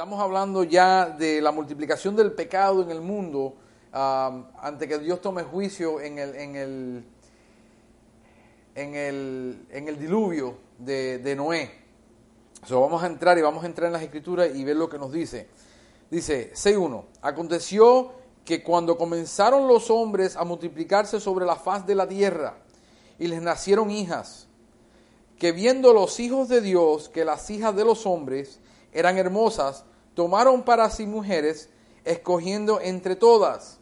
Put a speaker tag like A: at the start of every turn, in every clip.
A: estamos hablando ya de la multiplicación del pecado en el mundo um, ante que Dios tome juicio en el, en el, en el, en el diluvio de, de Noé. So, vamos a entrar y vamos a entrar en las escrituras y ver lo que nos dice. Dice 6.1. Aconteció que cuando comenzaron los hombres a multiplicarse sobre la faz de la tierra y les nacieron hijas, que viendo los hijos de Dios que las hijas de los hombres eran hermosas, tomaron para sí mujeres, escogiendo entre todas.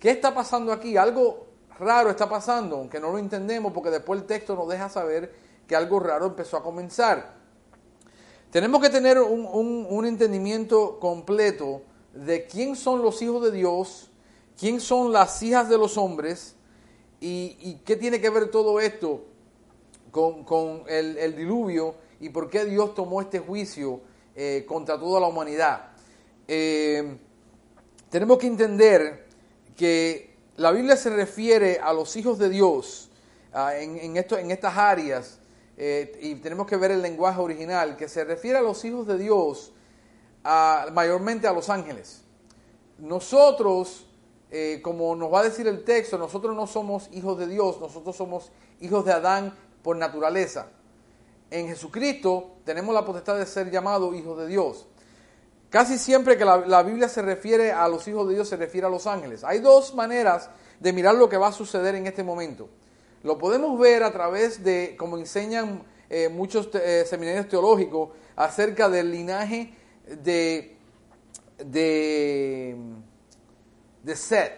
A: ¿Qué está pasando aquí? Algo raro está pasando, aunque no lo entendemos porque después el texto nos deja saber que algo raro empezó a comenzar. Tenemos que tener un, entendimiento completo de quién son los hijos de Dios, quién son las hijas de los hombres y, qué tiene que ver todo esto con, el, diluvio y por qué Dios tomó este juicio eh, contra toda la humanidad. Eh, tenemos que entender que la Biblia se refiere a los hijos de Dios ah, en, esto, en estas áreas eh, y tenemos que ver el lenguaje original, que se refiere a los hijos de Dios, mayormente a los ángeles. Nosotros, como nos va a decir el texto, nosotros no somos hijos de Dios, nosotros somos hijos de Adán por naturaleza. En Jesucristo tenemos la potestad de ser llamados hijos de Dios. Casi siempre que la, Biblia se refiere a los hijos de Dios, se refiere a los ángeles. Hay dos maneras de mirar lo que va a suceder en este momento. Lo podemos ver a través de, como enseñan eh, muchos eh, seminarios teológicos, acerca del linaje de, de, de Seth,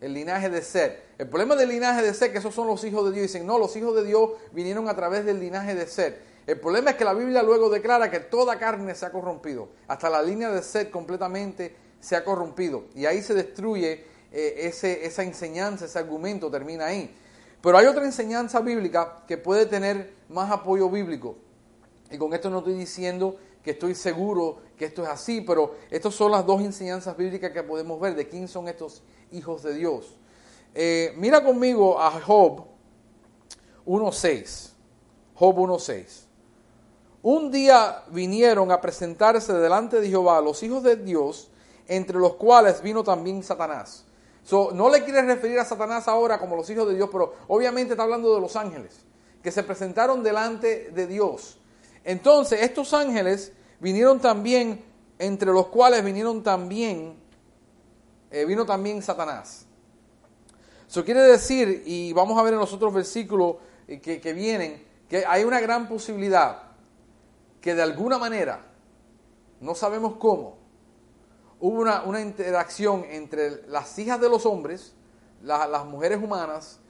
A: el linaje de Seth. El problema del linaje de Seth, que esos son los hijos de Dios, dicen, no, los hijos de Dios vinieron a través del linaje de Seth. El problema es que la Biblia luego declara que toda carne se ha corrompido, hasta la línea de Seth completamente se ha corrompido. Y ahí se destruye eh, ese, esa enseñanza, ese argumento termina ahí. Pero hay otra enseñanza bíblica que puede tener más apoyo bíblico. Y con esto no estoy diciendo que estoy seguro que esto es así, pero estas son las dos enseñanzas bíblicas que podemos ver de quién son estos hijos de Dios. Eh, mira conmigo a Job 1.6. Job 1.6. Un día vinieron a presentarse delante de Jehová los hijos de Dios, entre los cuales vino también Satanás no le quiere referir a Satanás ahora como los hijos de Dios, pero obviamente está hablando de los ángeles que se presentaron delante de Dios. Entonces, estos ángeles vinieron también, entre los cuales vinieron también, eh, vino también Satanás. Eso quiere decir, y vamos a ver en los otros versículos eh, que vienen, que hay una gran posibilidad que de alguna manera, no sabemos cómo, hubo una, interacción entre las hijas de los hombres, las mujeres humanas,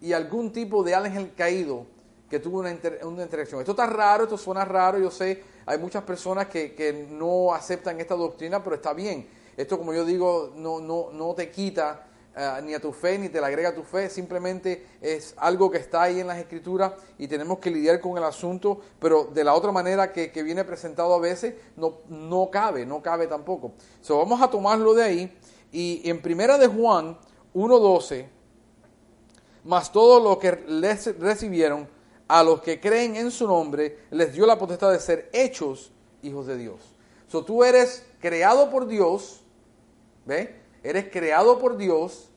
A: y algún tipo de ángel caído que tuvo una, una, interacción. Esto está raro, esto suena raro, yo sé, hay muchas personas que, que, no aceptan esta doctrina, pero está bien. Esto, como yo digo, no, no, no te quita eh, ni a tu fe, ni te la agrega tu fe, simplemente es algo que está ahí en las escrituras y tenemos que lidiar con el asunto, pero de la otra manera que, viene presentado a veces no, no cabe, no cabe tampoco. So, vamos a tomarlo de ahí y en primera de Juan 1.12, más todos los que les recibieron, a los que creen en su nombre, les dio la potestad de ser hechos hijos de Dios. So, tú eres creado por Dios, ¿ve? Eres creado por Dios,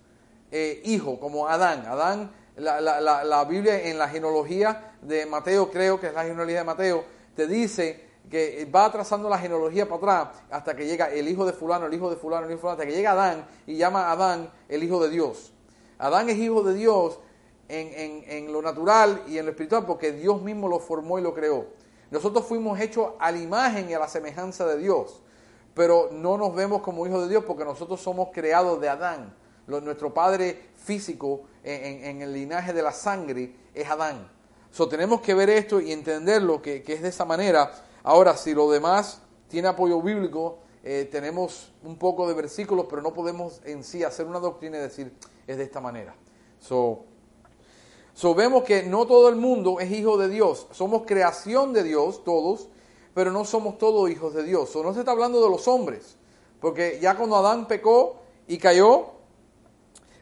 A: eh, hijo, como Adán. Adán, la, la, la, Biblia en la genealogía de Mateo, creo que es la genealogía de Mateo, te dice que va trazando la genealogía para atrás hasta que llega el hijo de fulano, el hijo de fulano, el hijo de fulano, hasta que llega Adán y llama a Adán el hijo de Dios. Adán es hijo de Dios en, en, en, lo natural y en lo espiritual porque Dios mismo lo formó y lo creó. Nosotros fuimos hechos a la imagen y a la semejanza de Dios pero no nos vemos como hijos de Dios porque nosotros somos creados de Adán. nuestro padre físico en, el linaje de la sangre es Adán. So, tenemos que ver esto y entenderlo que, que es de esa manera. Ahora, si lo demás tiene apoyo bíblico, eh, tenemos un poco de versículos, pero no podemos en sí hacer una doctrina y decir es de esta manera. So, so, vemos que no todo el mundo es hijo de Dios. Somos creación de Dios, todos, pero no somos todos hijos de Dios. O no se está hablando de los hombres, porque ya cuando Adán pecó y cayó,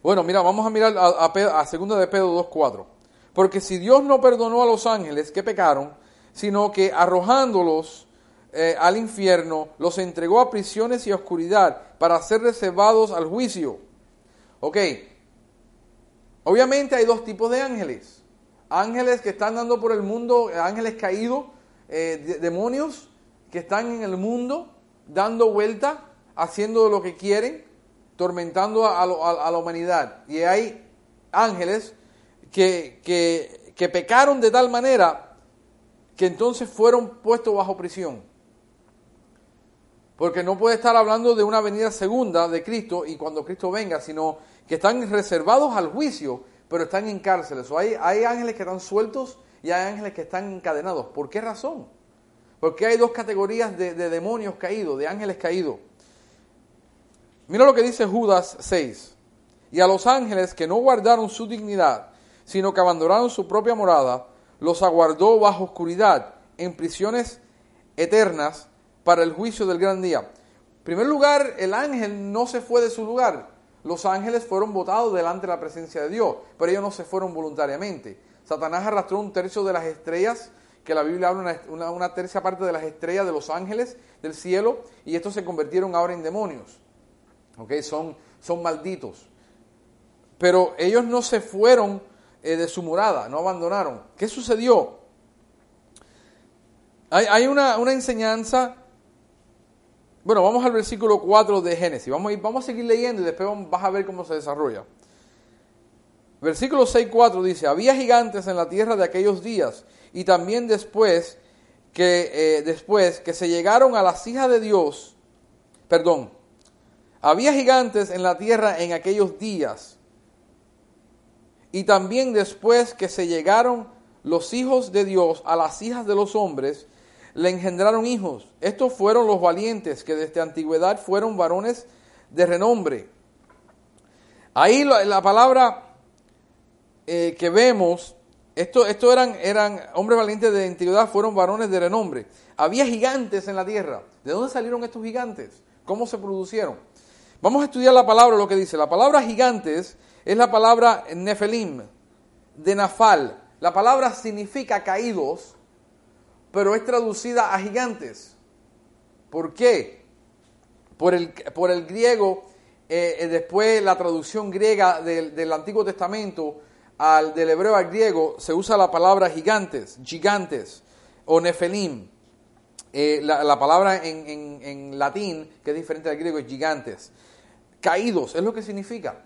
A: bueno, mira, vamos a mirar a, segunda de Pedro 2.4. Porque si Dios no perdonó a los ángeles que pecaron, sino que arrojándolos eh, al infierno, los entregó a prisiones y a oscuridad para ser reservados al juicio. Ok, obviamente hay dos tipos de ángeles. Ángeles que están dando por el mundo, ángeles caídos, eh, demonios que están en el mundo dando vuelta, haciendo lo que quieren, tormentando a, la humanidad. Y hay ángeles que, que, que pecaron de tal manera que entonces fueron puestos bajo prisión. Porque no puede estar hablando de una venida segunda de Cristo y cuando Cristo venga, sino que están reservados al juicio, pero están en cárceles. O hay, hay ángeles que están sueltos y hay ángeles que están encadenados. ¿Por qué razón? Porque hay dos categorías de, de demonios caídos, de ángeles caídos. Mira lo que dice Judas 6. Y a los ángeles que no guardaron su dignidad, sino que abandonaron su propia morada, los aguardó bajo oscuridad, en prisiones eternas, para el juicio del gran día. En primer lugar, el ángel no se fue de su lugar. Los ángeles fueron votados delante de la presencia de Dios, pero ellos no se fueron voluntariamente. Satanás arrastró un tercio de las estrellas, que la Biblia habla una, una, tercia parte de las estrellas de los ángeles del cielo, y estos se convirtieron ahora en demonios. ¿Ok? Son, son malditos. Pero ellos no se fueron eh, de su morada, no abandonaron. ¿Qué sucedió? Hay, una, una enseñanza bueno, vamos al versículo 4 de Génesis. Vamos a, ir, vamos a seguir leyendo y después vas a ver cómo se desarrolla. Versículo 6, 4 dice, había gigantes en la tierra de aquellos días y también después que, eh, después que se llegaron a las hijas de Dios, perdón, había gigantes en la tierra en aquellos días y también después que se llegaron los hijos de Dios a las hijas de los hombres, le engendraron hijos. Estos fueron los valientes que desde antigüedad fueron varones de renombre. Ahí la, palabra eh, que vemos, estos esto eran, eran hombres valientes de antigüedad, fueron varones de renombre. Había gigantes en la tierra. ¿De dónde salieron estos gigantes? ¿Cómo se producieron? Vamos a estudiar la palabra, lo que dice. La palabra gigantes es la palabra nefelim, de nafal. La palabra significa caídos pero es traducida a gigantes. ¿Por qué? Por el, por el griego, eh, eh, después la traducción griega del, Antiguo Testamento al del hebreo al griego, se usa la palabra gigantes, gigantes o nefelim. Eh, la, palabra en, en latín, que es diferente al griego, es gigantes. Caídos, es lo que significa.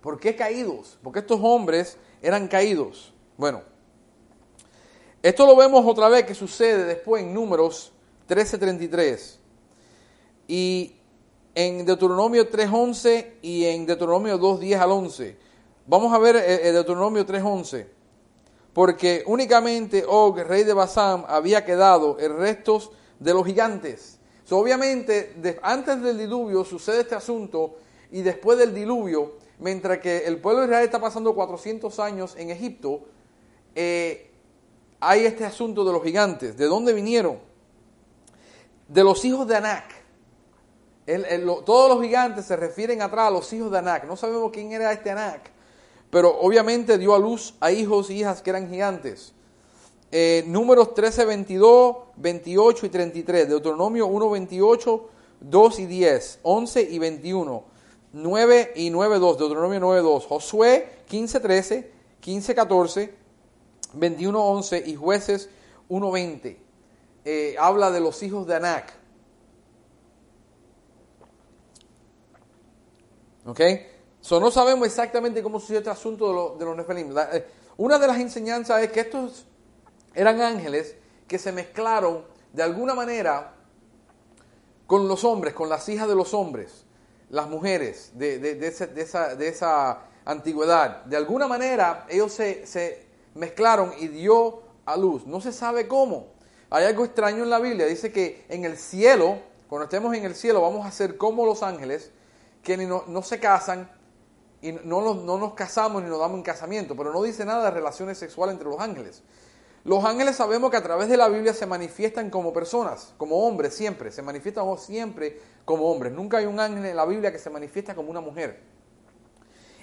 A: ¿Por qué caídos? Porque estos hombres eran caídos. Bueno, esto lo vemos otra vez que sucede después en Números 13:33 y en Deuteronomio 3:11 y en Deuteronomio 2:10 al 11. Vamos a ver el eh, eh, Deuteronomio 3:11. Porque únicamente Og, rey de Basán, había quedado en restos de los gigantes. obviamente, antes del diluvio sucede este asunto y después del diluvio, mientras que el pueblo de Israel está pasando 400 años en Egipto, eh, hay este asunto de los gigantes. ¿De dónde vinieron? De los hijos de Anak. todos los gigantes se refieren atrás a los hijos de Anak. No sabemos quién era este Anak, pero obviamente dio a luz a hijos y hijas que eran gigantes. Eh, números 13, 22, 28 y 33. Deuteronomio 1, 28, 2 y 10, 11 y 21. 9 y 9, 2, Deuteronomio 9, 2. Josué 15, 13, 15, 14, 21.11 y jueces 1.20. Eh, habla de los hijos de Anac. ¿Ok? So, no sabemos exactamente cómo sucedió este asunto de, los Nefelim. Eh, una de las enseñanzas es que estos eran ángeles que se mezclaron de alguna manera con los hombres, con las hijas de los hombres, las mujeres de, de, esa, de esa, antigüedad. De alguna manera ellos se, se mezclaron y dio a luz. No se sabe cómo. Hay algo extraño en la Biblia. Dice que en el cielo, cuando estemos en el cielo, vamos a ser como los ángeles, que no, no se casan y no nos, no nos casamos ni nos damos en casamiento. Pero no dice nada de relaciones sexuales entre los ángeles. Los ángeles sabemos que a través de la Biblia se manifiestan como personas, como hombres siempre, se manifiestan siempre como hombres. Nunca hay un ángel en la Biblia que se manifiesta como una mujer.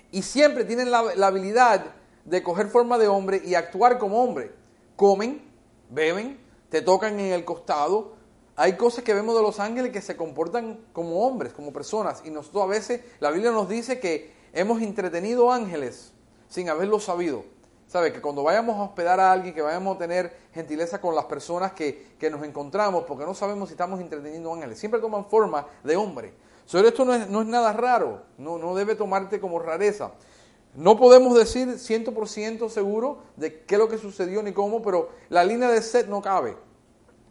A: Y siempre tienen la, la habilidad de coger forma de hombre y actuar como hombre. Comen, beben, te tocan en el costado, Hay cosas que vemos de los ángeles que se comportan como hombres, como personas, y nosotros a veces, la Biblia nos dice que hemos entretenido ángeles sin haberlo sabido. ¿Sabe? Que cuando vayamos a hospedar a alguien, que vayamos a tener gentileza con las personas que, que nos encontramos, porque no sabemos si estamos entreteniendo ángeles, siempre toman forma de hombre. Sobre esto no es, no es nada raro, no, no debe tomarte como rareza. No podemos decir 100% seguro de qué es lo que sucedió ni cómo, pero la línea de set no cabe.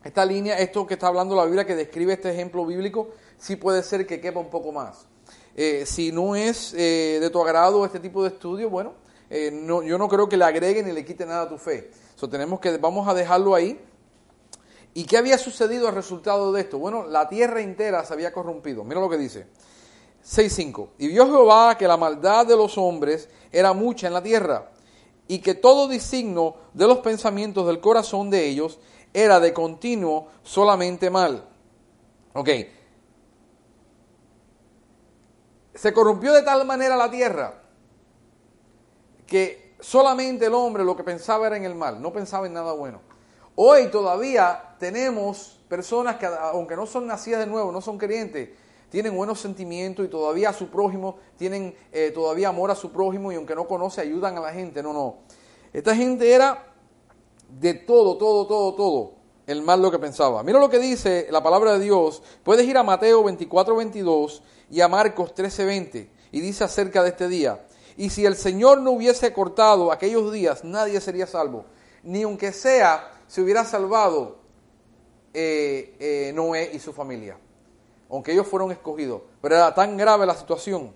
A: Esta línea, esto que está hablando la Biblia, que describe este ejemplo bíblico, sí puede ser que quepa un poco más. Eh, si no es eh, de tu agrado este tipo de estudio, bueno, eh, yo no creo que le agregue ni le quite nada a tu fe. So, tenemos que, vamos a dejarlo ahí. ¿Y qué había sucedido al resultado de esto? Bueno, la tierra entera se había corrompido. Mira lo que dice. 6.5. Y vio Jehová que la maldad de los hombres era mucha en la tierra, y que todo disigno de los pensamientos del corazón de ellos era de continuo solamente mal. Ok. Se corrompió de tal manera la tierra que solamente el hombre lo que pensaba era en el mal, no pensaba en nada bueno. Hoy todavía tenemos personas que, aunque no son nacidas de nuevo, no son creyentes, tienen buenos sentimientos y todavía a su prójimo, tienen eh, todavía amor a su prójimo y aunque no conoce, ayudan a la gente. No, no. Esta gente era de todo, todo, todo, todo el mal lo que pensaba. Mira lo que dice la palabra de Dios. Puedes ir a Mateo 24, 22 y a Marcos 13, 20 y dice acerca de este día. Y si el Señor no hubiese cortado aquellos días, nadie sería salvo. Ni aunque sea, se hubiera salvado eh, eh, Noé y su familia aunque ellos fueron escogidos. Pero era tan grave la situación.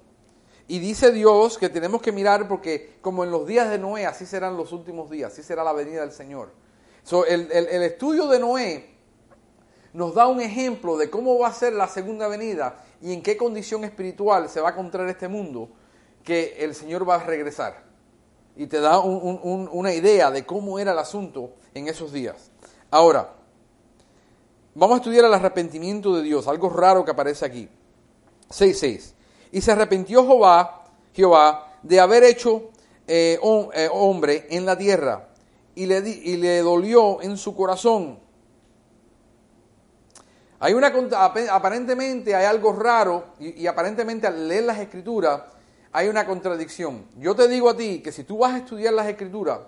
A: Y dice Dios que tenemos que mirar porque como en los días de Noé, así serán los últimos días, así será la venida del Señor. el, estudio de Noé nos da un ejemplo de cómo va a ser la segunda venida y en qué condición espiritual se va a encontrar este mundo que el Señor va a regresar. Y te da una idea de cómo era el asunto en esos días. Ahora, Vamos a estudiar el arrepentimiento de Dios, algo raro que aparece aquí. 6.6. Y se arrepintió Jehová, de haber hecho eh, eh, hombre en la tierra y le, y le dolió en su corazón. Hay una, aparentemente hay algo raro y, aparentemente al leer las escrituras hay una contradicción. Yo te digo a ti que si tú vas a estudiar las escrituras,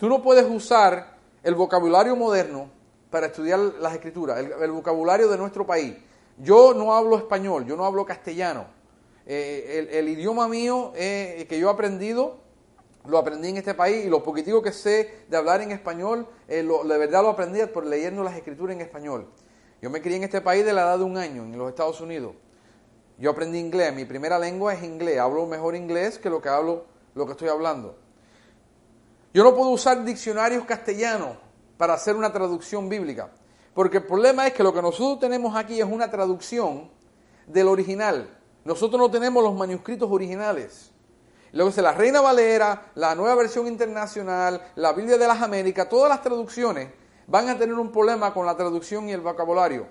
A: tú no puedes usar el vocabulario moderno para estudiar las escrituras, el, vocabulario de nuestro país. Yo no hablo español, yo no hablo castellano. Eh, el, idioma mío eh, que yo he aprendido, lo aprendí en este país y lo poquitico que sé de hablar en español, eh, de verdad lo aprendí por leyendo las escrituras en español. Yo me crié en este país de la edad de un año, en los Estados Unidos. Yo aprendí inglés, mi primera lengua es inglés, hablo mejor inglés que lo que hablo, lo que estoy hablando. Yo no puedo usar diccionarios castellanos para hacer una traducción bíblica. Porque el problema es que lo que nosotros tenemos aquí es una traducción del original. Nosotros no tenemos los manuscritos originales. Luego dice la Reina Valera, la nueva versión internacional, la Biblia de las Américas, todas las traducciones van a tener un problema con la traducción y el vocabulario.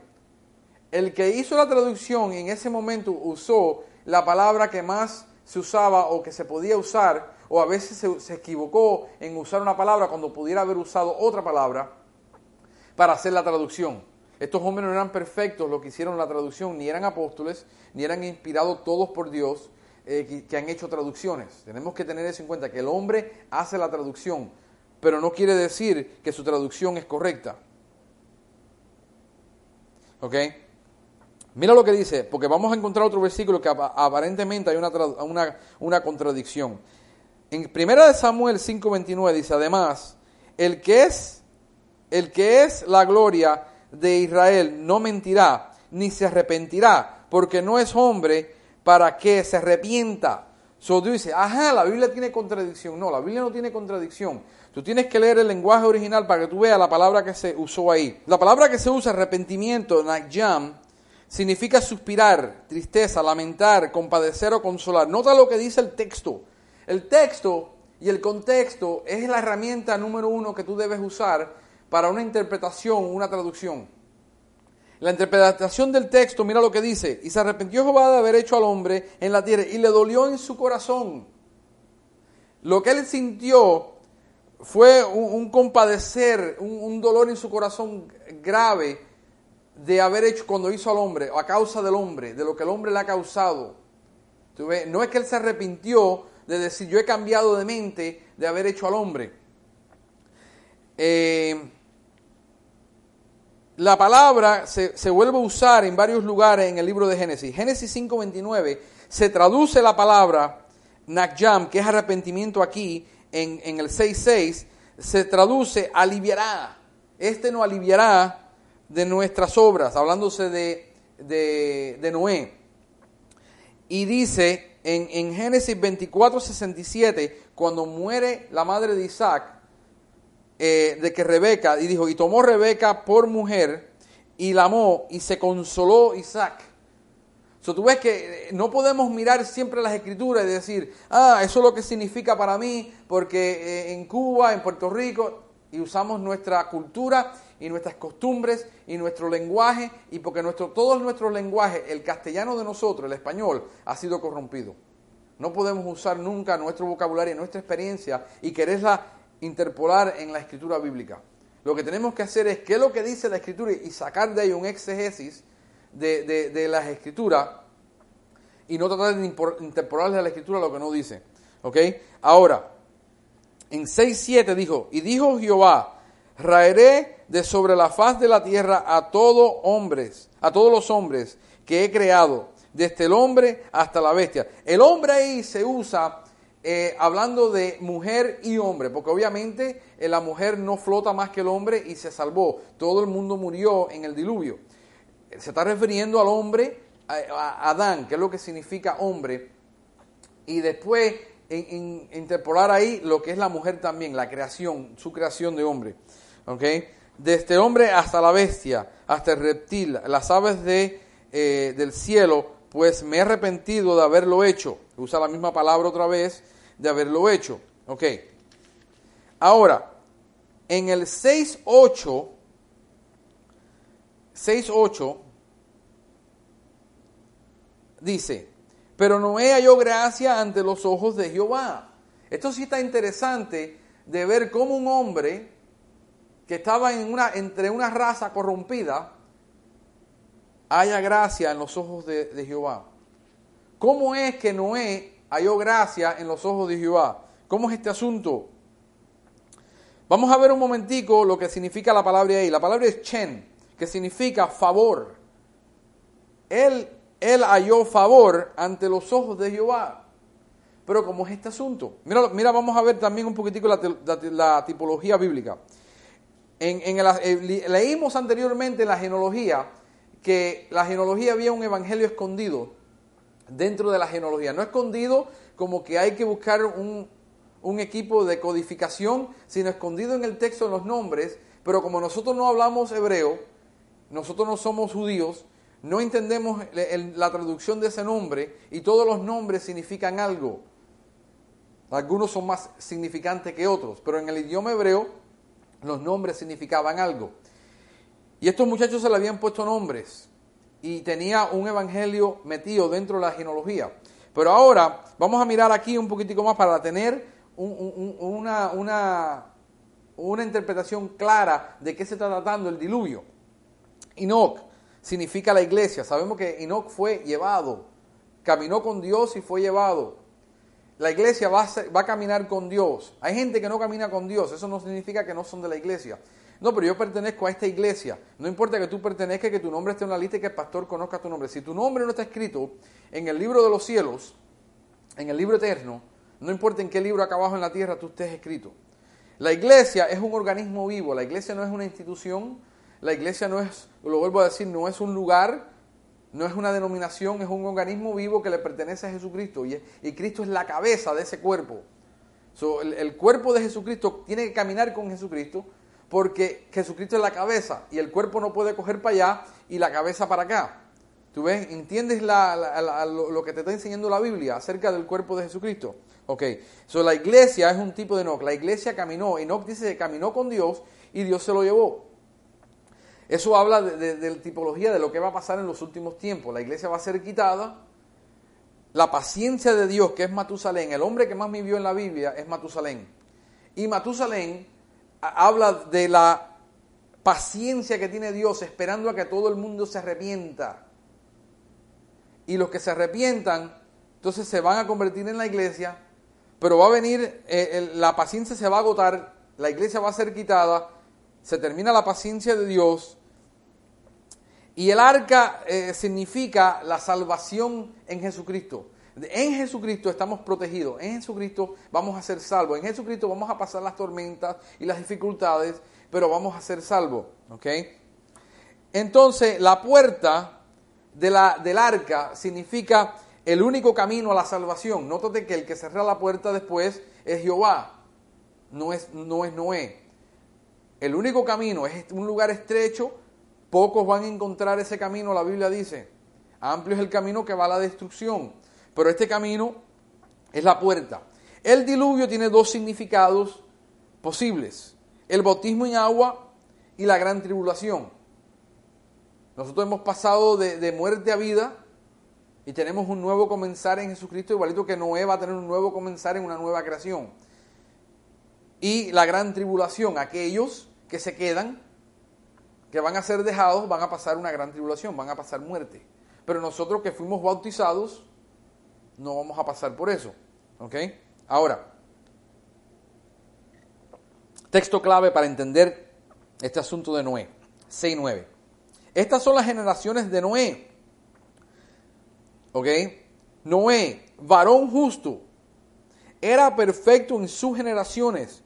A: El que hizo la traducción en ese momento usó la palabra que más se usaba o que se podía usar o a veces se, equivocó en usar una palabra cuando pudiera haber usado otra palabra para hacer la traducción. Estos hombres no eran perfectos los que hicieron la traducción, ni eran apóstoles, ni eran inspirados todos por Dios eh, que, han hecho traducciones. Tenemos que tener eso en cuenta, que el hombre hace la traducción, pero no quiere decir que su traducción es correcta. ¿Ok? Mira lo que dice, porque vamos a encontrar otro versículo que aparentemente hay una, una, una contradicción. En 1 Samuel 5:29 dice, además, el que es el que es la gloria de Israel no mentirá ni se arrepentirá, porque no es hombre para que se arrepienta. So dice, ajá, la Biblia tiene contradicción. No, la Biblia no tiene contradicción. Tú tienes que leer el lenguaje original para que tú veas la palabra que se usó ahí. La palabra que se usa, arrepentimiento, nagyam, significa suspirar, tristeza, lamentar, compadecer o consolar. Nota lo que dice el texto. El texto y el contexto es la herramienta número uno que tú debes usar para una interpretación, una traducción. La interpretación del texto, mira lo que dice, y se arrepintió Jehová de haber hecho al hombre en la tierra y le dolió en su corazón. Lo que él sintió fue un, compadecer, un, dolor en su corazón grave de haber hecho cuando hizo al hombre, a causa del hombre, de lo que el hombre le ha causado. No es que él se arrepintió de decir yo he cambiado de mente de haber hecho al hombre. Eh, la palabra se, se, vuelve a usar en varios lugares en el libro de Génesis. Génesis 5.29 se traduce la palabra Nakjam, que es arrepentimiento aquí, en, en el 6.6, se traduce aliviará. Este no aliviará de nuestras obras, hablándose de, de, de Noé. Y dice en, en Génesis 24.67, cuando muere la madre de Isaac, eh, de que Rebeca, y dijo, y tomó Rebeca por mujer, y la amó, y se consoló Isaac. So, tú ves que no podemos mirar siempre las escrituras y decir, ah, eso es lo que significa para mí, porque eh, en Cuba, en Puerto Rico, y usamos nuestra cultura y nuestras costumbres y nuestro lenguaje, y porque nuestro, todos nuestros lenguajes, el castellano de nosotros, el español, ha sido corrompido. No podemos usar nunca nuestro vocabulario, nuestra experiencia y quererla interpolar en la escritura bíblica. Lo que tenemos que hacer es qué es lo que dice la escritura y sacar de ahí un exegesis de, de, de las escrituras y no tratar de interpolarle a la escritura lo que no dice. ¿Ok? Ahora, en 6.7 dijo, y dijo Jehová, raeré de sobre la faz de la tierra a todos hombres, a todos los hombres que he creado, desde el hombre hasta la bestia. El hombre ahí se usa eh, hablando de mujer y hombre, porque obviamente eh, la mujer no flota más que el hombre y se salvó. Todo el mundo murió en el diluvio. Se está refiriendo al hombre, a, Adán, que es lo que significa hombre, y después interpolar ahí lo que es la mujer también, la creación, su creación de hombre. ¿okay? Desde hombre hasta la bestia, hasta el reptil, las aves de, eh, del cielo, pues me he arrepentido de haberlo hecho. Usa la misma palabra otra vez, de haberlo hecho. Ok. Ahora, en el 6.8, 6.8, dice, pero Noé halló gracia ante los ojos de Jehová. Esto sí está interesante de ver cómo un hombre que estaba en una, entre una raza corrompida, haya gracia en los ojos de, Jehová. ¿Cómo es que Noé halló gracia en los ojos de Jehová? ¿Cómo es este asunto? Vamos a ver un momentico lo que significa la palabra ahí. La palabra es chen, que significa favor. Él, él halló favor ante los ojos de Jehová. Pero ¿cómo es este asunto? Mira, mira vamos a ver también un poquitico la, tipología bíblica. En, en el, eh, leímos anteriormente en la genealogía que la genealogía había un evangelio escondido dentro de la genealogía. No escondido como que hay que buscar un, un equipo de codificación, sino escondido en el texto en los nombres, pero como nosotros no hablamos hebreo, nosotros no somos judíos, no entendemos la traducción de ese nombre y todos los nombres significan algo. Algunos son más significantes que otros, pero en el idioma hebreo los nombres significaban algo. Y estos muchachos se le habían puesto nombres y tenía un evangelio metido dentro de la genealogía. Pero ahora vamos a mirar aquí un poquitico más para tener una, una, una interpretación clara de qué se está tratando el diluvio. Enoch significa la iglesia. Sabemos que Enoch fue llevado, caminó con Dios y fue llevado. La iglesia va va a caminar con Dios. Hay gente que no camina con Dios, eso no significa que no son de la iglesia. No, pero yo pertenezco a esta iglesia. No importa que tú pertenezcas, que tu nombre esté en la lista y que el pastor conozca tu nombre. Si tu nombre no está escrito en el libro de los cielos, en el libro eterno, no importa en qué libro acá abajo en la tierra tú estés escrito. La iglesia es un organismo vivo, la iglesia no es una institución, la iglesia no es, lo vuelvo a decir, no es un lugar, no es una denominación, es un organismo vivo que le pertenece a Jesucristo y, y Cristo es la cabeza de ese cuerpo. el, el cuerpo de Jesucristo tiene que caminar con Jesucristo porque Jesucristo es la cabeza y el cuerpo no puede coger para allá y la cabeza para acá. ¿Tú ves? ¿Entiendes lo que te está enseñando la Biblia acerca del cuerpo de Jesucristo? Ok, so, la iglesia es un tipo de Enoch. La iglesia caminó, Enoch dice que caminó con Dios y Dios se lo llevó. Eso habla de, de, la tipología de lo que va a pasar en los últimos tiempos. La iglesia va a ser quitada. La paciencia de Dios, que es Matusalén, el hombre que más vivió en la Biblia es Matusalén. Y Matusalén habla de la paciencia que tiene Dios esperando a que todo el mundo se arrepienta. Y los que se arrepientan, entonces se van a convertir en la iglesia, pero va a venir, eh, la paciencia se va a agotar, la iglesia va a ser quitada, se termina la paciencia de Dios. Y el arca eh, significa la salvación en Jesucristo. En Jesucristo estamos protegidos, en Jesucristo vamos a ser salvos, en Jesucristo vamos a pasar las tormentas y las dificultades, pero vamos a ser salvos. ¿ok? Entonces, la puerta de la, del arca significa el único camino a la salvación. Nótate que el que cerra la puerta después es Jehová, no es, no es Noé. El único camino es un lugar estrecho, pocos van a encontrar ese camino, la Biblia dice. Amplio es el camino que va a la destrucción pero este camino es la puerta. El diluvio tiene dos significados posibles, el bautismo en agua y la gran tribulación. Nosotros hemos pasado de, muerte a vida y tenemos un nuevo comenzar en Jesucristo, igualito que Noé va a tener un nuevo comenzar en una nueva creación. Y la gran tribulación, aquellos que se quedan, que van a ser dejados, van a pasar una gran tribulación, van a pasar muerte. Pero nosotros que fuimos bautizados, no vamos a pasar por eso. ¿Ok? Ahora, texto clave para entender este asunto de Noé. 6.9. Estas son las generaciones de Noé. ¿Ok? Noé, varón justo, era perfecto en sus generaciones.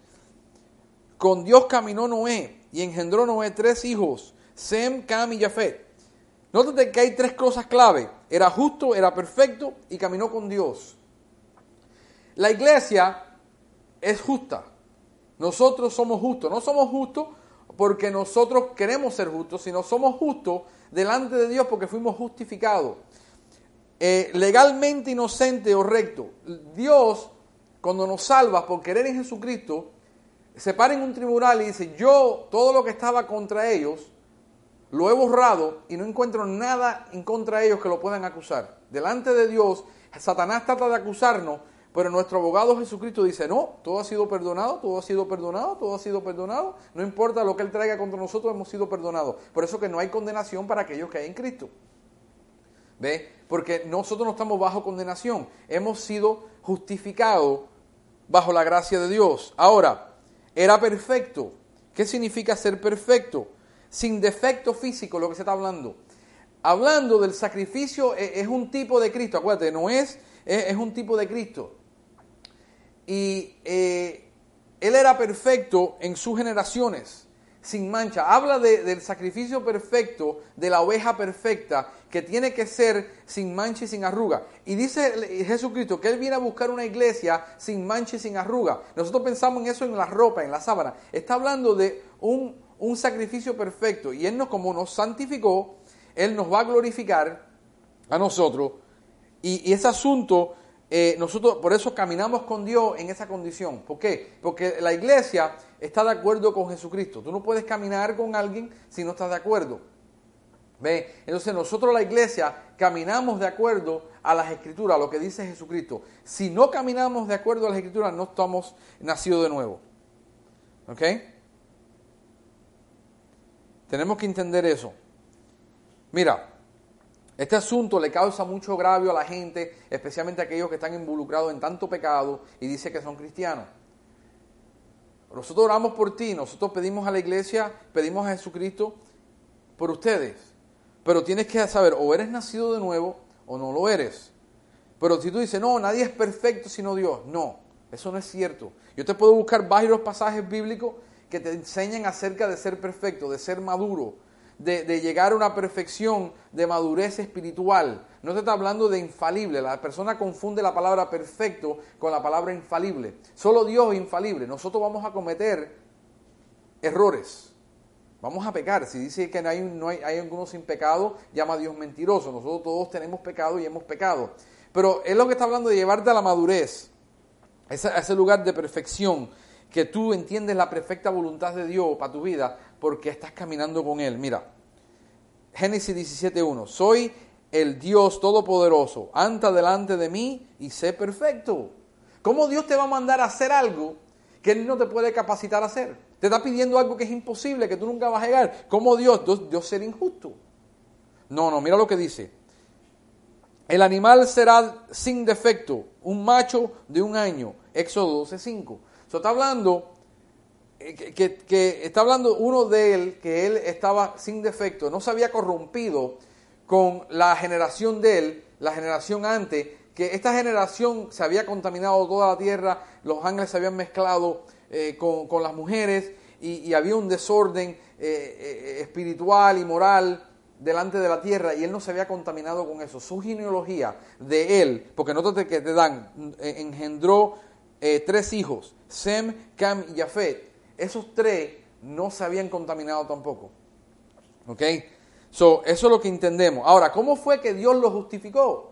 A: Con Dios caminó Noé y engendró Noé tres hijos, Sem, Cam y Jafet. Nótate que hay tres cosas clave. Era justo, era perfecto y caminó con Dios. La iglesia es justa. Nosotros somos justos. No somos justos porque nosotros queremos ser justos, sino somos justos delante de Dios porque fuimos justificados. Eh, legalmente inocente o recto. Dios, cuando nos salva por querer en Jesucristo, se para en un tribunal y dice, yo todo lo que estaba contra ellos, lo he borrado y no encuentro nada en contra de ellos que lo puedan acusar. Delante de Dios, Satanás trata de acusarnos, pero nuestro abogado Jesucristo dice, no, todo ha sido perdonado, todo ha sido perdonado, todo ha sido perdonado. No importa lo que Él traiga contra nosotros, hemos sido perdonados. Por eso que no hay condenación para aquellos que hay en Cristo. ¿Ve? Porque nosotros no estamos bajo condenación. Hemos sido justificados bajo la gracia de Dios. Ahora, era perfecto. ¿Qué significa ser perfecto? Sin defecto físico, lo que se está hablando. Hablando del sacrificio, e, es un tipo de Cristo, acuérdate, no es, es un tipo de Cristo. Y eh, él era perfecto en sus generaciones, sin mancha. Habla del sacrificio perfecto, de la oveja perfecta, que tiene que ser sin mancha y sin arruga. Y dice Jesucristo que Él viene a buscar una iglesia sin mancha y sin arruga. Nosotros pensamos en eso en la ropa, en la sábana. Está hablando de un, un sacrificio perfecto y Él nos, como nos santificó, Él nos va a glorificar a nosotros y, ese asunto, eh, nosotros por eso caminamos con Dios en esa condición. ¿Por qué? Porque la iglesia está de acuerdo con Jesucristo. Tú no puedes caminar con alguien si no estás de acuerdo. ¿Ve? Entonces nosotros la iglesia caminamos de acuerdo a las escrituras, a lo que dice Jesucristo. Si no caminamos de acuerdo a las escrituras, no estamos nacidos de nuevo. ¿Ok? Tenemos que entender eso. Mira, este asunto le causa mucho agravio a la gente, especialmente a aquellos que están involucrados en tanto pecado y dice que son cristianos. Nosotros oramos por ti, nosotros pedimos a la iglesia, pedimos a Jesucristo por ustedes. Pero tienes que saber, o eres nacido de nuevo o no lo eres. Pero si tú dices, no, nadie es perfecto sino Dios, no, eso no es cierto. Yo te puedo buscar varios pasajes bíblicos que te enseñen acerca de ser perfecto, de ser maduro, de, llegar a una perfección de madurez espiritual. No te está hablando de infalible. La persona confunde la palabra perfecto con la palabra infalible. Solo Dios es infalible. Nosotros vamos a cometer errores. Vamos a pecar. Si dice que no hay, no hay, hay sin pecado, llama a Dios mentiroso. Nosotros todos tenemos pecado y hemos pecado. Pero es lo que está hablando de llevarte a la madurez, a ese lugar de perfección que tú entiendes la perfecta voluntad de Dios para tu vida porque estás caminando con Él. Mira, Génesis 17.1, soy el Dios Todopoderoso, anda delante de mí y sé perfecto. ¿Cómo Dios te va a mandar a hacer algo que Él no te puede capacitar a hacer. Te está pidiendo algo que es imposible, que tú nunca vas a llegar. ¿Cómo Dios? Dios, Dios será injusto. No, no, mira lo que dice. El animal será sin defecto, un macho de un año. Éxodo 12.5. Está hablando, eh, que, está hablando uno de él, que él estaba sin defecto, no se había corrompido con la generación de él, la generación antes, que esta generación se había contaminado toda la tierra, los ángeles se habían mezclado eh, con, con, las mujeres y, había un desorden eh, espiritual y moral delante de la tierra y él no se había contaminado con eso. Su genealogía de él, porque notate que te dan, engendró tres hijos, Sem, Cam y Jafet. Esos tres no se habían contaminado tampoco. ¿Ok? So, eso es lo que entendemos. Ahora, ¿cómo fue que Dios lo justificó?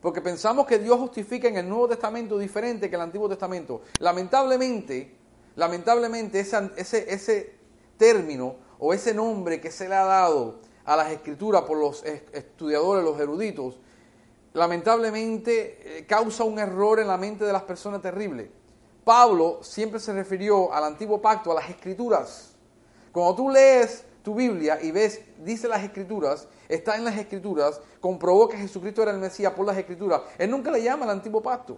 A: Porque pensamos que Dios justifica en el Nuevo Testamento diferente que el Antiguo Testamento. Lamentablemente, lamentablemente ese, ese, ese término o ese nombre que se le ha dado a las escrituras por los estudiadores, los eruditos, lamentablemente eh, causa un error en la mente de las personas terrible. Pablo siempre se refirió al antiguo pacto, a las escrituras. Cuando tú lees tu Biblia y ves, dice las escrituras, está en las escrituras, comprobó que Jesucristo era el Mesías por las escrituras. Él nunca le llama el antiguo pacto.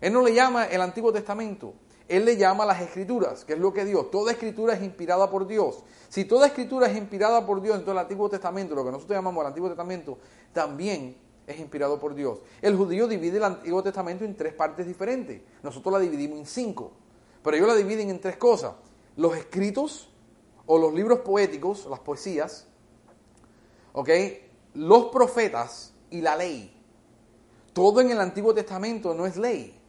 A: Él no le llama el Antiguo Testamento. Él le llama las escrituras, que es lo que Dios. Toda escritura es inspirada por Dios. Si toda escritura es inspirada por Dios, entonces el Antiguo Testamento, lo que nosotros llamamos el Antiguo Testamento, también es inspirado por Dios. El judío divide el Antiguo Testamento en tres partes diferentes. Nosotros la dividimos en cinco. Pero ellos la dividen en tres cosas. Los escritos, o los libros poéticos, las poesías, ¿ok? Los profetas y la ley. Todo en el Antiguo Testamento no es ley.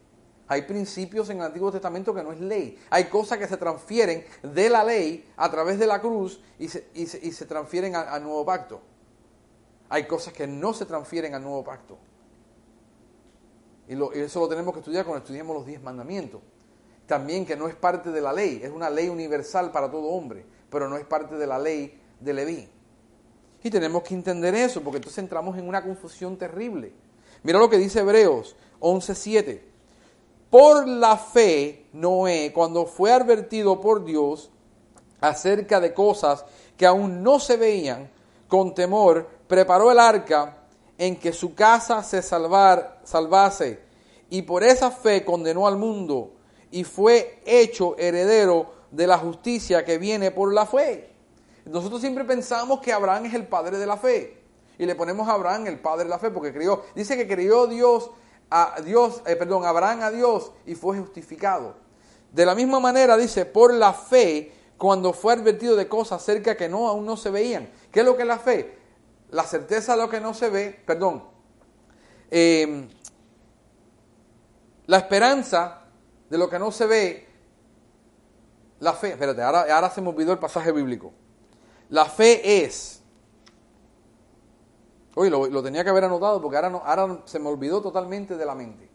A: Hay principios en el Antiguo Testamento que no es ley. Hay cosas que se transfieren de la ley a través de la cruz y se, y se, transfieren al nuevo pacto. Hay cosas que no se transfieren al nuevo pacto. Y, y eso lo tenemos que estudiar cuando estudiemos los diez mandamientos. También que no es parte de la ley, es una ley universal para todo hombre pero no es parte de la ley de Leví. Y tenemos que entender eso, porque entonces entramos en una confusión terrible. Mira lo que dice Hebreos 11:7. Por la fe, Noé, cuando fue advertido por Dios acerca de cosas que aún no se veían, con temor, preparó el arca en que su casa se salvar, salvase, y por esa fe condenó al mundo, y fue hecho heredero de la justicia que viene por la fe. Nosotros siempre pensamos que Abraham es el padre de la fe. Y le ponemos a Abraham el padre de la fe porque creyó, dice que creyó Dios a Dios, eh, perdón, Abraham a Dios y fue justificado. De la misma manera dice, por la fe, cuando fue advertido de cosas cerca que no aún no se veían. ¿Qué es lo que es la fe? La certeza de lo que no se ve, perdón. Em, la esperanza de lo que no se ve la fe, espérate, ahora, se me olvidó el pasaje bíblico. La fe es. Oye, lo, tenía que haber anotado porque ahora, no, ahora se me olvidó totalmente de la mente.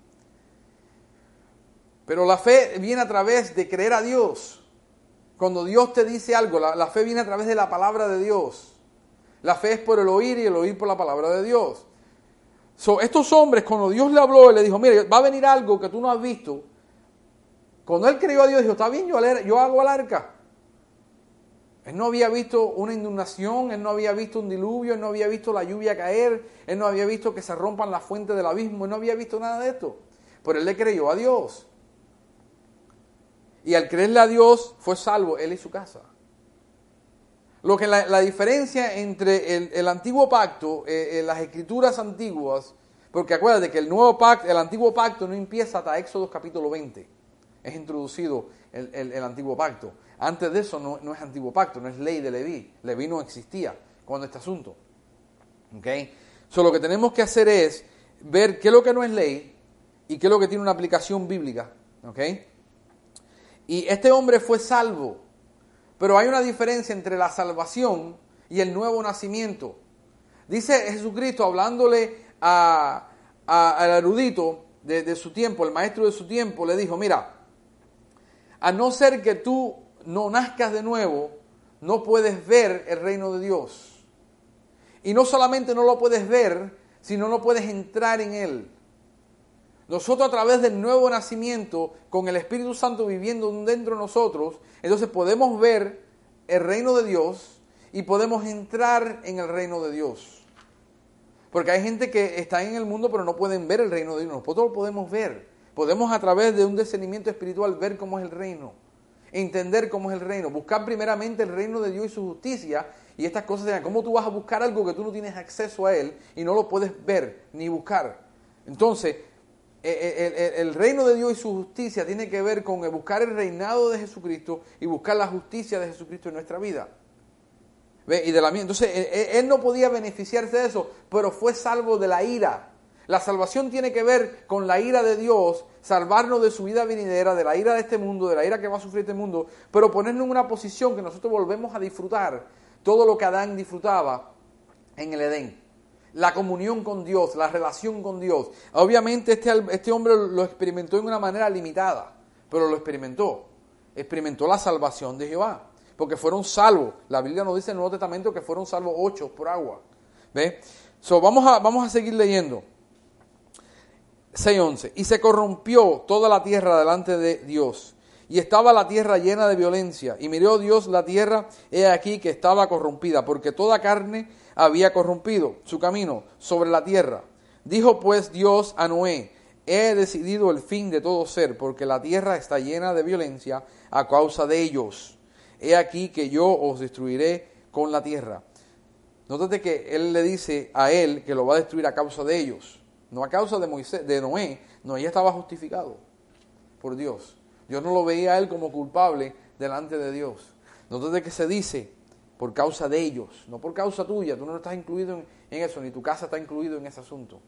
A: Pero la fe viene a través de creer a Dios. Cuando Dios te dice algo, la, fe viene a través de la palabra de Dios. La fe es por el oír y el oír por la palabra de Dios. So, estos hombres, cuando Dios le habló le dijo, mire, va a venir algo que tú no has visto, cuando él creyó a Dios, dijo, está bien, yo, yo hago el arca. Él no había visto una inundación, él no había visto un diluvio, él no había visto la lluvia caer, él no había visto que se rompan las fuentes del abismo, él no había visto nada de esto. Pero él le creyó a Dios. Y al creerle a Dios fue salvo él y su casa. Lo que la, diferencia entre el, antiguo pacto, eh, eh, las escrituras antiguas, porque acuérdate que el nuevo pacto, el antiguo pacto no empieza hasta Éxodo capítulo 20 es introducido el, antiguo pacto. Antes de eso no, es antiguo pacto, no es ley de Leví. Leví no existía cuando este asunto. ¿Ok? So, lo que tenemos que hacer es ver qué es lo que no es ley y qué es lo que tiene una aplicación bíblica. ¿Ok? Y este hombre fue salvo. Pero hay una diferencia entre la salvación y el nuevo nacimiento. Dice Jesucristo hablándole al erudito de, de, su tiempo, el maestro de su tiempo, le dijo, mira, a no ser que tú no nazcas de nuevo, no puedes ver el reino de Dios. Y no solamente no lo puedes ver, sino no puedes entrar en él. Nosotros a través del nuevo nacimiento, con el Espíritu Santo viviendo dentro de nosotros, entonces podemos ver el reino de Dios y podemos entrar en el reino de Dios. Porque hay gente que está en el mundo pero no pueden ver el reino de Dios. Nosotros lo podemos ver. Podemos a través de un discernimiento espiritual ver cómo es el reino. Entender cómo es el reino. Buscar primeramente el reino de Dios y su justicia. Y estas cosas, ¿cómo tú vas a buscar algo que tú no tienes acceso a él y no lo puedes ver ni buscar? Entonces, e, e, el, reino de Dios y su justicia tiene que ver con buscar el reinado de Jesucristo y buscar la justicia de Jesucristo en nuestra vida. Y de la Entonces, e, e, él, no podía beneficiarse de eso, pero fue salvo de la ira. La salvación tiene que ver con la ira de Dios, salvarnos de su vida venidera, de la ira de este mundo, de la ira que va a sufrir este mundo, pero ponernos en una posición que nosotros volvemos a disfrutar todo lo que Adán disfrutaba en el Edén. La comunión con Dios, la relación con Dios. Obviamente este, este hombre lo experimentó en una manera limitada, pero lo experimentó. Experimentó la salvación de Jehová porque fueron salvos. La Biblia nos dice en el Nuevo Testamento que fueron salvos ocho por agua. ¿Ve? So, vamos, a, vamos a seguir leyendo. 6.11. Y se corrompió toda la tierra delante de Dios. Y estaba la tierra llena de violencia. Y miró Dios la tierra, he aquí que estaba corrompida, porque toda carne había corrompido su camino sobre la tierra. Dijo pues Dios a Noé, he decidido el fin de todo ser, porque la tierra está llena de violencia a causa de ellos he aquí que yo os destruiré con la tierra. Nótate que él le dice a él que lo va a destruir a causa de ellos, no a causa de Moisés, de Noé. Noé estaba justificado por Dios. Dios no lo veía a él como culpable delante de Dios. Nótate que se dice por causa de ellos, no por causa tuya. Tú no estás incluido en, eso, ni tu casa está incluido en ese asunto.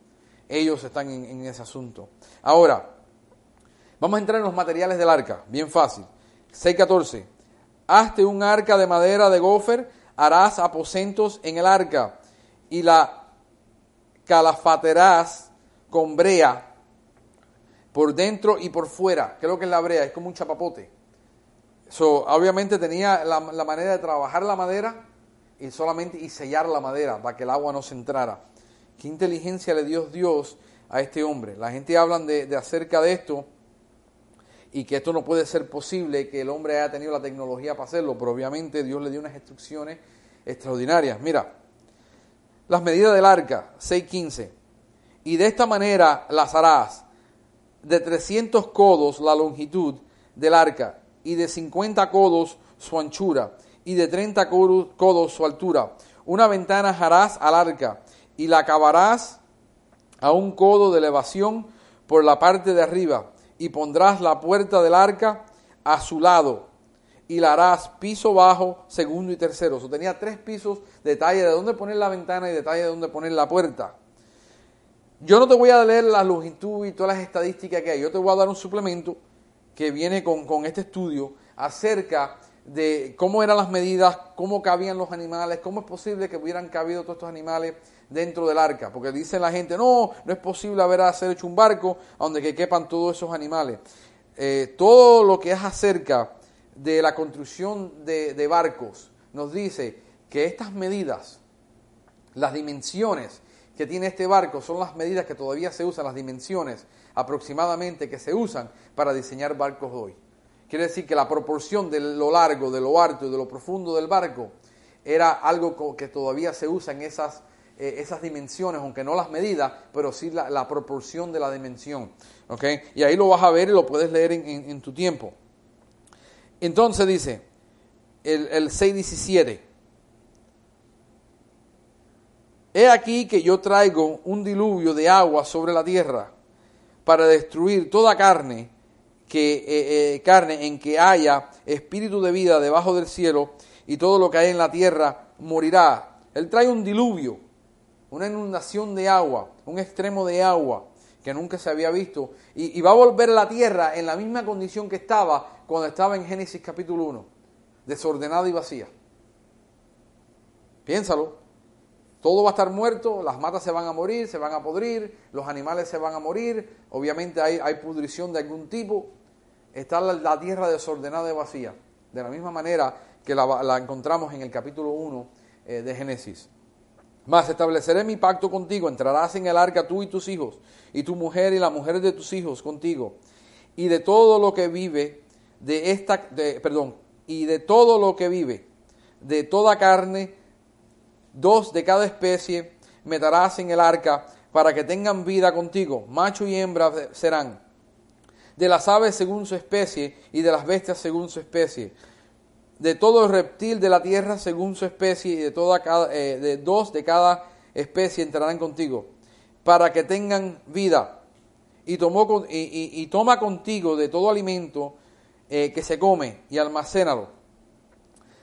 A: Ellos están en, ese asunto. Ahora, vamos a entrar en los materiales del arca. Bien fácil. 6.14. Hazte un arca de madera de gofer, harás aposentos en el arca y la calafaterás con brea por dentro y por fuera. Creo que es la brea, es como un chapapote. So, obviamente tenía la, manera de trabajar la madera y solamente y sellar la madera para que el agua no se entrara. Qué inteligencia le dio Dios a este hombre. La gente habla de, de acerca de esto y que esto no puede ser posible, que el hombre haya tenido la tecnología para hacerlo, pero obviamente Dios le dio unas instrucciones extraordinarias. Mira, las medidas del arca, 6.15, y de esta manera las harás, de 300 codos la longitud del arca, y de 50 codos su anchura, y de 30 codos su altura. Una ventana harás al arca, y la acabarás a un codo de elevación por la parte de arriba y pondrás la puerta del arca a su lado y la harás piso bajo, segundo y tercero. O tenía tres pisos, detalle de dónde poner la ventana y detalle de dónde poner la puerta. Yo no te voy a leer la longitud y todas las estadísticas que hay. Yo te voy a dar un suplemento que viene con, con este estudio acerca de cómo eran las medidas, cómo cabían los animales, cómo es posible que hubieran cabido todos estos animales dentro del arca, porque dice la gente, no, no es posible haber hacer hecho un barco donde que quepan todos esos animales. Eh, todo lo que es acerca de la construcción de, de barcos nos dice que estas medidas, las dimensiones que tiene este barco son las medidas que todavía se usan, las dimensiones aproximadamente que se usan para diseñar barcos hoy. Quiere decir que la proporción de lo largo, de lo alto y de lo profundo del barco era algo que todavía se usa en esas eh, esas dimensiones, aunque no las medidas, pero sí la, proporción de la dimensión. ¿okay? Y ahí lo vas a ver y lo puedes leer en, tu tiempo. Entonces dice, el, el 6.17, He aquí que yo traigo un diluvio de agua sobre la tierra para destruir toda carne, que, eh, eh, carne en que haya espíritu de vida debajo del cielo, y todo lo que hay en la tierra morirá. Él trae un diluvio una inundación de agua, un extremo de agua que nunca se había visto, y, va a volver la tierra en la misma condición que estaba cuando estaba en Génesis capítulo 1, desordenada y vacía. Piénsalo. Todo va a estar muerto, las matas se van a morir, se van a podrir, los animales se van a morir, obviamente hay, pudrición de algún tipo. Está la, tierra desordenada y vacía, de la misma manera que la, encontramos en el capítulo 1 eh, de Génesis. Mas estableceré mi pacto contigo, entrarás en el arca tú y tus hijos, y tu mujer y la mujer de tus hijos contigo, y de todo lo que vive, de esta, perdón, y de todo lo que vive, de toda carne, dos de cada especie, meterás en el arca, para que tengan vida contigo, macho y hembra serán, de las aves según su especie, y de las bestias según su especie de todo reptil de la tierra según su especie y de, toda eh, de dos de cada especie entrarán contigo, para que tengan vida. Y, tomó y, toma contigo de todo alimento eh, que se come y almacénalo.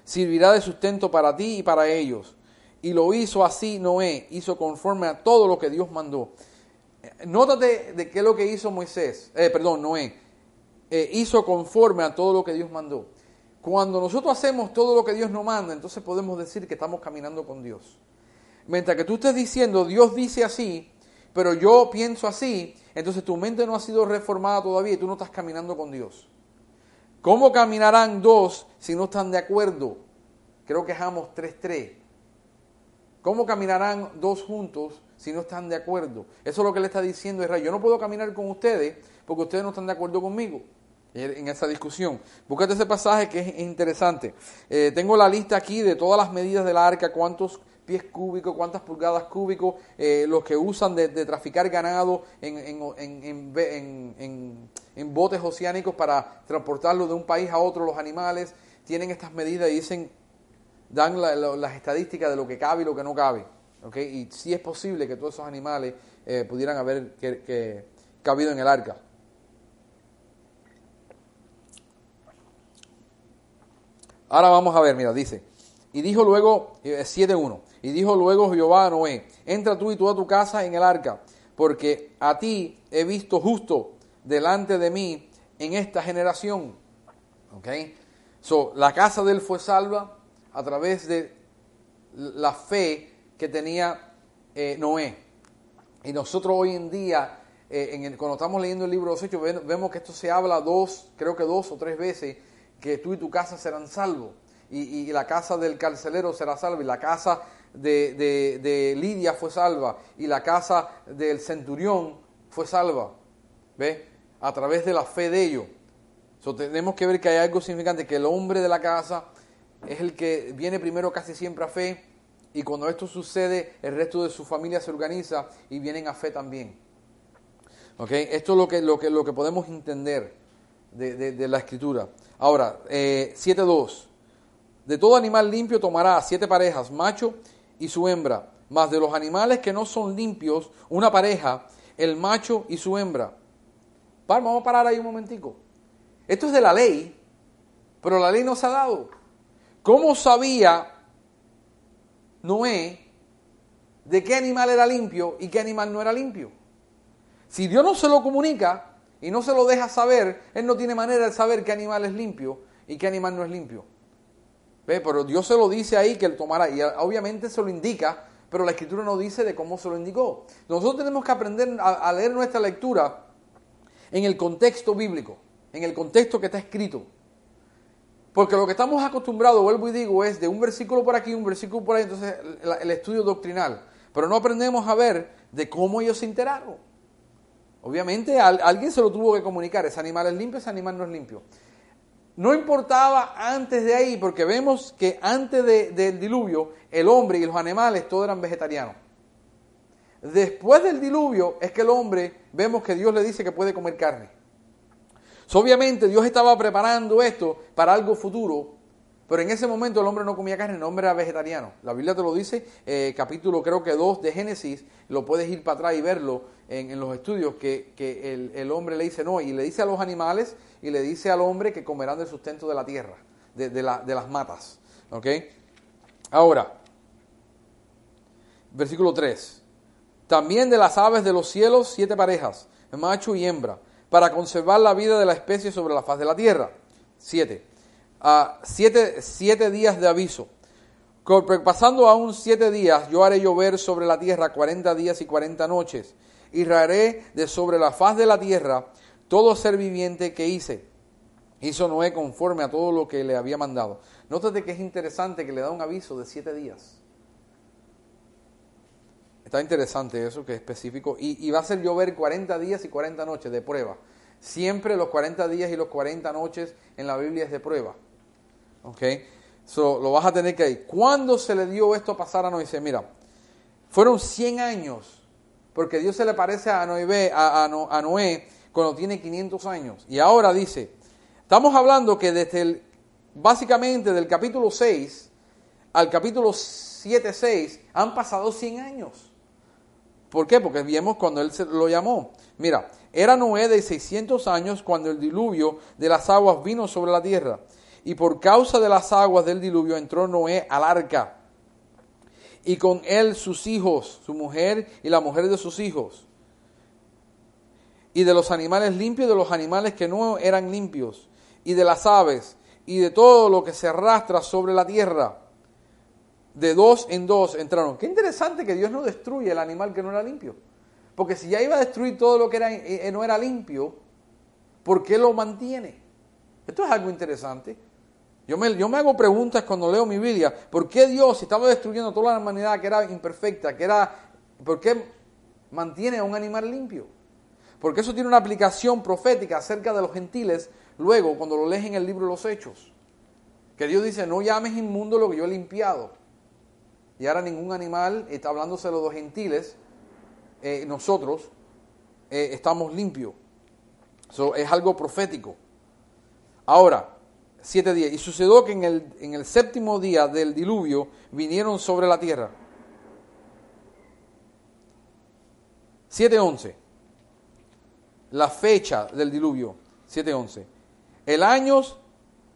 A: Servirá de sustento para ti y para ellos. Y lo hizo así Noé, hizo conforme a todo lo que Dios mandó. Nótate de qué es lo que hizo Moisés, eh, perdón, Noé. hizo conforme a todo lo que Dios mandó. Cuando nosotros hacemos todo lo que Dios nos manda, entonces podemos decir que estamos caminando con Dios. Mientras que tú estés diciendo, Dios dice así, pero yo pienso así, entonces tu mente no ha sido reformada todavía y tú no estás caminando con Dios. ¿Cómo caminarán dos si no están de acuerdo? Creo que Amos 3.3. ¿Cómo caminarán dos juntos si no están de acuerdo? Eso es lo que le está diciendo Israel. Yo no puedo caminar con ustedes porque ustedes no están de acuerdo conmigo en esa discusión. Búscate ese pasaje que es interesante. Eh, tengo la lista aquí de todas las medidas del arca, cuántos pies cúbicos, cuántas pulgadas cúbicos, eh, los que usan de, traficar ganado en, en, botes oceánicos para transportarlo de un país a otro, los animales, tienen estas medidas y dicen, dan las estadísticas de lo que cabe y lo que no cabe. Y si es posible que todos esos animales eh, pudieran haber cabido en el arca. Ahora vamos a ver, mira, dice, y dijo luego, 7.1, eh, y dijo luego Jehová a Noé, entra tú y toda tu casa en el arca, porque a ti he visto justo delante de mí en esta generación. ¿Ok? So, la casa de él fue salva a través de la fe que tenía eh, Noé. Y nosotros hoy en día, eh, cuando estamos leyendo el libro de los Hechos, vemos que esto se habla dos, creo que dos o tres veces que tú y tu casa serán salvos, y, la casa del carcelero será salva, y la casa de, Lidia fue salva, y la casa del centurión fue salva. ¿Ve? A través de la fe de ellos. tenemos que ver que hay algo significante, que el hombre de la casa es el que viene primero casi siempre a fe, y cuando esto sucede, el resto de su familia se organiza y vienen a fe también. Esto es lo que, lo que, lo que podemos entender de la escritura. Ahora, eh, 7.2. De todo animal limpio tomará siete parejas, macho y su hembra, más de los animales que no son limpios, una pareja, el macho y su hembra. vamos a parar ahí un momentico. Esto es de la ley, pero la ley no se ha dado. ¿Cómo sabía Noé de qué animal era limpio y qué animal no era limpio? Si Dios no se lo comunica, y no se lo deja saber, él no tiene manera de saber qué animal es limpio y qué animal no es limpio. ¿Ve? Pero Dios se lo dice ahí que él tomará, y obviamente se lo indica, pero la escritura no dice de cómo se lo indicó. Nosotros tenemos que aprender a, leer nuestra lectura en el contexto bíblico, en el contexto que está escrito. Porque lo que estamos acostumbrados, vuelvo y digo, es de un versículo por aquí, un versículo por ahí, entonces el estudio doctrinal. Pero no aprendemos a ver de cómo ellos se enteraron. Obviamente alguien se lo tuvo que comunicar, ese animal es limpio, ese animal no es limpio. No importaba antes de ahí, porque vemos que antes del diluvio el hombre y los animales todos eran vegetarianos. Después del diluvio es que el hombre, vemos que Dios le dice que puede comer carne. Obviamente Dios estaba preparando esto para algo futuro, pero en ese momento el hombre no comía carne, el hombre era vegetariano. La Biblia te lo dice, eh, capítulo creo que 2 de Génesis, lo puedes ir para atrás y verlo en, los estudios, que, el, hombre le dice no, y le dice a los animales y le dice al hombre que comerán del sustento de la tierra, de, las matas. Ahora, versículo 3. También de las aves de los cielos, siete parejas, macho y hembra, para conservar la vida de la especie sobre la faz de la tierra. Siete a siete, días de aviso. Pasando aún siete días, yo haré llover sobre la tierra cuarenta días y cuarenta noches, y raré de sobre la faz de la tierra todo ser viviente que hice. Hizo Noé conforme a todo lo que le había mandado. Nótate que es interesante que le da un aviso de siete días. Está interesante eso, que es específico. Y, va a ser llover 40 días y 40 noches de prueba. Siempre los 40 días y los 40 noches en la Biblia es de prueba. ¿Ok? So, lo vas a tener que ir. ¿Cuándo se le dio esto a pasar a Noé? Mira, fueron 100 años, porque Dios se le parece a Noé, a Noé cuando tiene 500 años. Y ahora dice, estamos hablando que desde el, básicamente del capítulo 6 al capítulo 7, 6, han pasado 100 años. ¿Por qué? Porque vimos cuando él se lo llamó. Mira, era Noé de 600 años cuando el diluvio de las aguas vino sobre la tierra. Y por causa de las aguas del diluvio entró Noé al arca. Y con él sus hijos, su mujer y la mujer de sus hijos. Y de los animales limpios de los animales que no eran limpios. Y de las aves y de todo lo que se arrastra sobre la tierra de dos en dos entraron. Qué interesante que Dios no destruye el animal que no era limpio. Porque si ya iba a destruir todo lo que era, eh, eh, no era limpio, ¿por qué lo mantiene? Esto es algo interesante. Yo me, yo me hago preguntas cuando leo mi Biblia. ¿Por qué Dios, si estaba destruyendo toda la humanidad que era imperfecta, que era, ¿por qué mantiene a un animal limpio? Porque eso tiene una aplicación profética acerca de los gentiles luego cuando lo lees en el libro de los Hechos. Que Dios dice, no llames inmundo lo que yo he limpiado y ahora ningún animal, está hablándose de los gentiles, eh, nosotros eh, estamos limpios. Eso es algo profético. Ahora, siete días. Y sucedió que en el, en el séptimo día del diluvio vinieron sobre la tierra. 7.11. La fecha del diluvio. 7.11. El año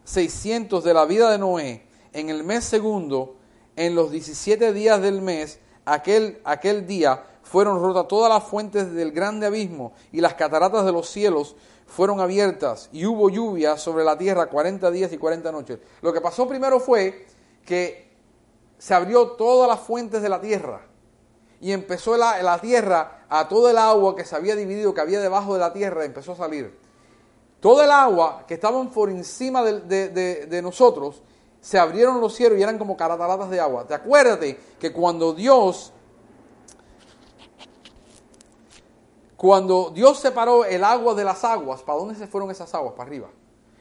A: 600 de la vida de Noé, en el mes segundo, en los 17 días del mes, aquel, aquel día, fueron rotas todas las fuentes del grande abismo y las cataratas de los cielos fueron abiertas y hubo lluvia sobre la tierra 40 días y 40 noches. Lo que pasó primero fue que se abrió todas las fuentes de la tierra y empezó la, la tierra a todo el agua que se había dividido, que había debajo de la tierra, empezó a salir. Todo el agua que estaba por encima de, de, de nosotros se abrieron los cielos y eran como caratalatas de agua. Te acuérdate que cuando Dios, cuando Dios separó el agua de las aguas, ¿para dónde se fueron esas aguas? Para arriba.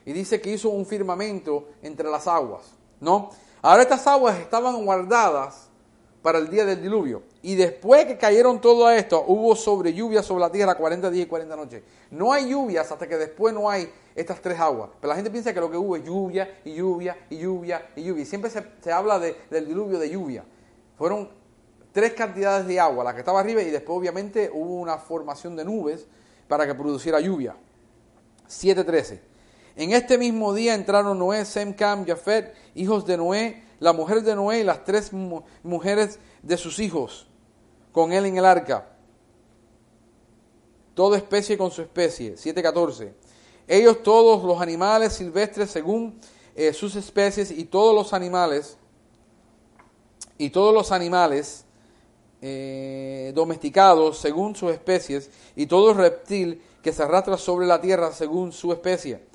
A: Y dice que hizo un firmamento entre las aguas, ¿no? Ahora estas aguas estaban guardadas para el día del diluvio. Y después que cayeron todo esto, hubo sobre lluvia sobre la tierra 40 días y 40 noches. No hay lluvias hasta que después no hay estas tres aguas. Pero la gente piensa que lo que hubo es lluvia y lluvia y lluvia y lluvia. Siempre se, habla del diluvio de lluvia. Fueron tres cantidades de agua, la que estaba arriba y después obviamente hubo una formación de nubes para que produciera lluvia. 7.13. En este mismo día entraron Noé, Sem, Cam, Jafet, hijos de Noé, la mujer de Noé y las tres mujeres de sus hijos, con él en el arca. Toda especie con su especie. 7.14. Ellos todos los animales silvestres según eh, sus especies y todos los animales y todos los animales eh, domesticados según sus especies y todo reptil que se arrastra sobre la tierra según su especie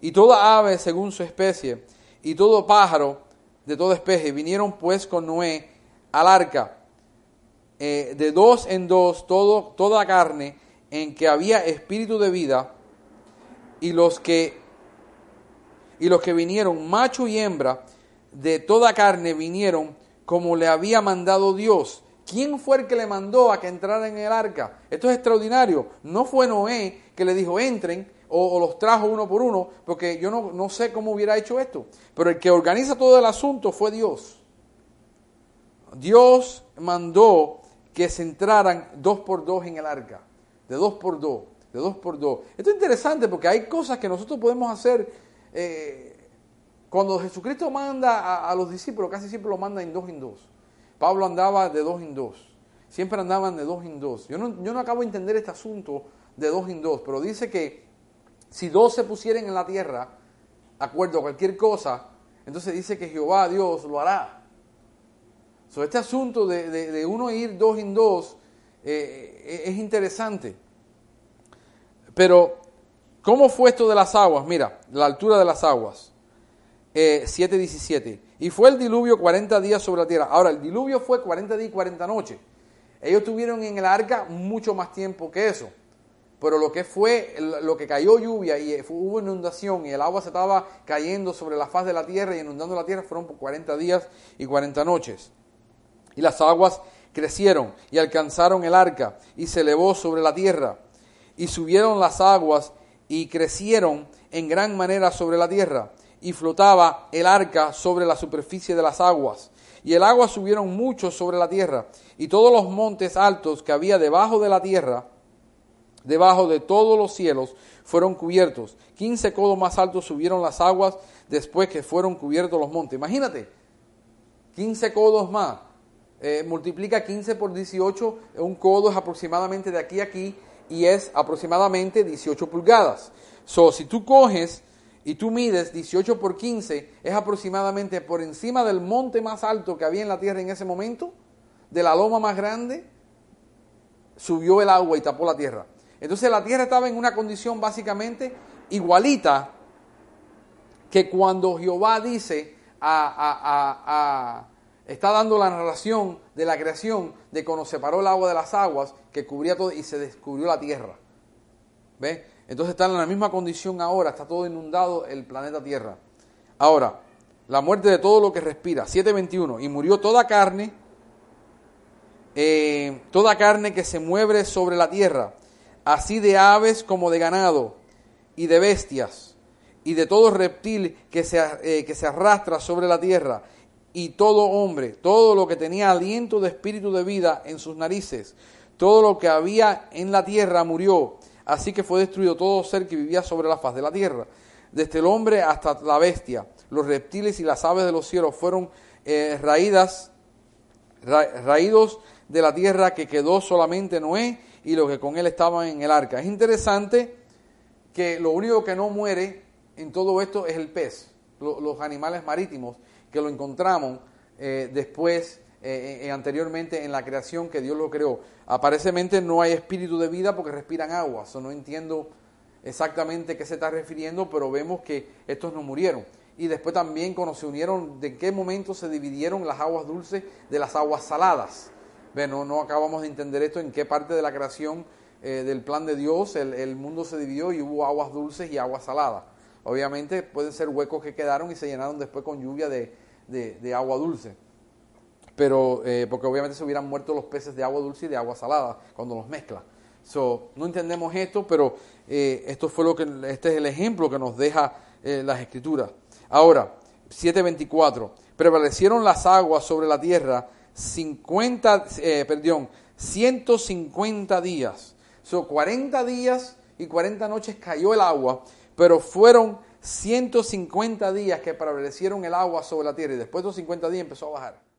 A: y toda ave según su especie y todo pájaro de toda especie vinieron pues con Noé al arca eh, de dos en dos todo, toda carne en que había espíritu de vida y los que y los que vinieron macho y hembra de toda carne vinieron como le había mandado Dios. ¿Quién fue el que le mandó a que entraran en el arca? Esto es extraordinario. No fue Noé que le dijo entren o, los trajo uno por uno, porque yo no, no sé cómo hubiera hecho esto. Pero el que organiza todo el asunto fue Dios. Dios mandó que se entraran dos por dos en el arca, de dos por dos de dos por dos. Esto es interesante porque hay cosas que nosotros podemos hacer. Eh, cuando Jesucristo manda a, los discípulos, casi siempre lo manda en dos en dos. Pablo andaba de dos en dos. Siempre andaban de dos en dos. Yo no, yo no acabo de entender este asunto de dos en dos, pero dice que si dos se pusieran en la tierra, acuerdo a cualquier cosa, entonces dice que Jehová Dios lo hará. So, este asunto de, uno ir dos en dos eh, es interesante. Pero, ¿cómo fue esto de las aguas? Mira, la altura de las aguas. Eh, 7.17. Y fue el diluvio 40 días sobre la tierra. Ahora, el diluvio fue 40 días y 40 noches. Ellos tuvieron en el arca mucho más tiempo que eso. Pero lo que fue, lo que cayó lluvia y hubo inundación y el agua se estaba cayendo sobre la faz de la tierra y inundando la tierra fueron por 40 días y 40 noches. Y las aguas crecieron y alcanzaron el arca y se elevó sobre la tierra. Y subieron las aguas y crecieron en gran manera sobre la tierra. Y flotaba el arca sobre la superficie de las aguas. Y el agua subieron mucho sobre la tierra. Y todos los montes altos que había debajo de la tierra, debajo de todos los cielos, fueron cubiertos. Quince codos más altos subieron las aguas después que fueron cubiertos los montes. Imagínate, quince codos más. Eh, multiplica 15 por 18, un codo es aproximadamente de aquí a aquí y es aproximadamente 18 pulgadas. So, si tú coges y tú mides 18 por 15, es aproximadamente por encima del monte más alto que había en la tierra en ese momento, de la loma más grande, subió el agua y tapó la tierra. Entonces la tierra estaba en una condición básicamente igualita que cuando Jehová dice a, está dando la narración de la creación de cuando separó el agua de las aguas que cubría todo y se descubrió la tierra. ¿Ve? Entonces están en la misma condición ahora, está todo inundado el planeta Tierra. Ahora, la muerte de todo lo que respira, 7.21, y murió toda carne, eh, toda carne que se mueve sobre la tierra, así de aves como de ganado, y de bestias, y de todo reptil que se, eh, que se arrastra sobre la tierra, y todo hombre, todo lo que tenía aliento de espíritu de vida en sus narices, todo lo que había en la tierra murió Así que fue destruido todo ser que vivía sobre la faz de la tierra, desde el hombre hasta la bestia. Los reptiles y las aves de los cielos fueron eh, raídas, raídos de la tierra que quedó solamente Noé y los que con él estaban en el arca. Es interesante que lo único que no muere en todo esto es el pez, los animales marítimos, que lo encontramos eh, después eh, eh, anteriormente en la creación que Dios lo creó. Aparentemente no hay espíritu de vida porque respiran agua. So, no entiendo exactamente qué se está refiriendo, pero vemos que estos no murieron. Y después también cuando se unieron, de qué momento se dividieron las aguas dulces de las aguas saladas. No acabamos de entender esto, en qué parte de la creación eh, del plan de Dios el, mundo se dividió y hubo aguas dulces y aguas saladas. Obviamente pueden ser huecos que quedaron y se llenaron después con lluvia de, de agua dulce pero eh, porque obviamente se hubieran muerto los peces de agua dulce y de agua salada cuando los mezcla. So, no entendemos esto, pero eh, esto fue lo que este es el ejemplo que nos deja eh, las escrituras. Ahora, 7:24. Prevalecieron las aguas sobre la tierra 50 perdón, 150 días. So, 40 días y 40 noches cayó el agua, pero fueron 150 días que prevalecieron el agua sobre la tierra y después de los 50 días empezó a bajar.